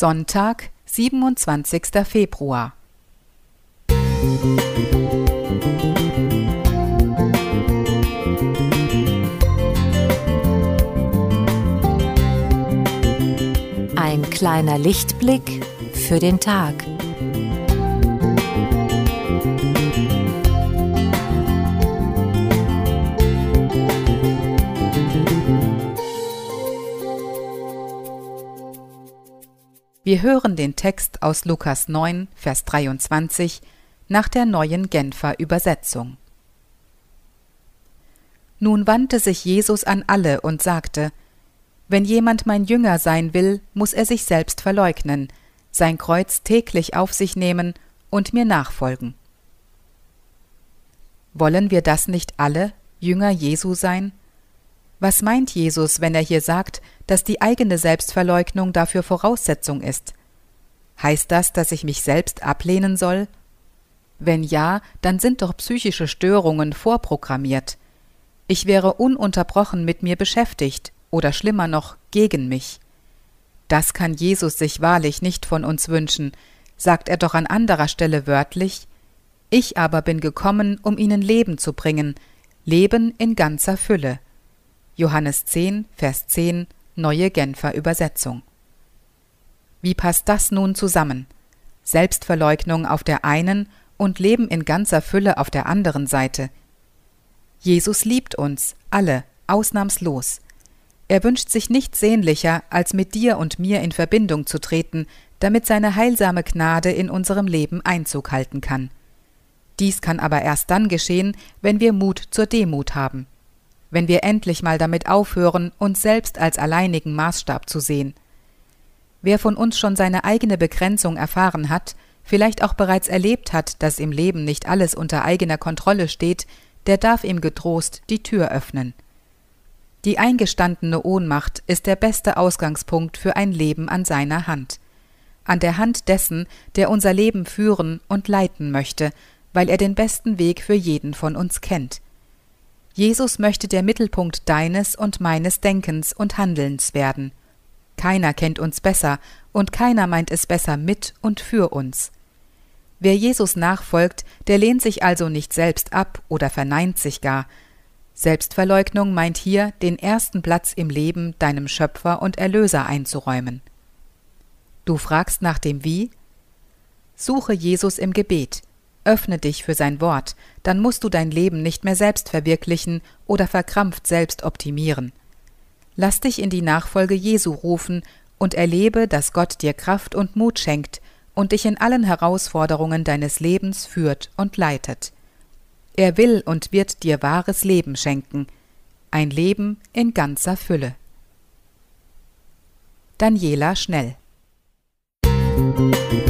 Sonntag, 27. Februar. Ein kleiner Lichtblick für den Tag. Wir hören den Text aus Lukas 9, Vers 23 nach der neuen Genfer Übersetzung. Nun wandte sich Jesus an alle und sagte, Wenn jemand mein Jünger sein will, muss er sich selbst verleugnen, sein Kreuz täglich auf sich nehmen und mir nachfolgen. Wollen wir das nicht alle, Jünger Jesu sein? Was meint Jesus, wenn er hier sagt, dass die eigene Selbstverleugnung dafür Voraussetzung ist? Heißt das, dass ich mich selbst ablehnen soll? Wenn ja, dann sind doch psychische Störungen vorprogrammiert. Ich wäre ununterbrochen mit mir beschäftigt oder schlimmer noch gegen mich. Das kann Jesus sich wahrlich nicht von uns wünschen, sagt er doch an anderer Stelle wörtlich Ich aber bin gekommen, um ihnen Leben zu bringen, Leben in ganzer Fülle. Johannes 10, Vers 10, neue Genfer Übersetzung. Wie passt das nun zusammen? Selbstverleugnung auf der einen und Leben in ganzer Fülle auf der anderen Seite. Jesus liebt uns, alle, ausnahmslos. Er wünscht sich nichts sehnlicher, als mit dir und mir in Verbindung zu treten, damit seine heilsame Gnade in unserem Leben Einzug halten kann. Dies kann aber erst dann geschehen, wenn wir Mut zur Demut haben wenn wir endlich mal damit aufhören, uns selbst als alleinigen Maßstab zu sehen. Wer von uns schon seine eigene Begrenzung erfahren hat, vielleicht auch bereits erlebt hat, dass im Leben nicht alles unter eigener Kontrolle steht, der darf ihm getrost die Tür öffnen. Die eingestandene Ohnmacht ist der beste Ausgangspunkt für ein Leben an seiner Hand. An der Hand dessen, der unser Leben führen und leiten möchte, weil er den besten Weg für jeden von uns kennt. Jesus möchte der Mittelpunkt deines und meines Denkens und Handelns werden. Keiner kennt uns besser und keiner meint es besser mit und für uns. Wer Jesus nachfolgt, der lehnt sich also nicht selbst ab oder verneint sich gar. Selbstverleugnung meint hier, den ersten Platz im Leben deinem Schöpfer und Erlöser einzuräumen. Du fragst nach dem Wie? Suche Jesus im Gebet, Öffne dich für sein Wort, dann musst du dein Leben nicht mehr selbst verwirklichen oder verkrampft selbst optimieren. Lass dich in die Nachfolge Jesu rufen und erlebe, dass Gott dir Kraft und Mut schenkt und dich in allen Herausforderungen deines Lebens führt und leitet. Er will und wird dir wahres Leben schenken, ein Leben in ganzer Fülle. Daniela Schnell Musik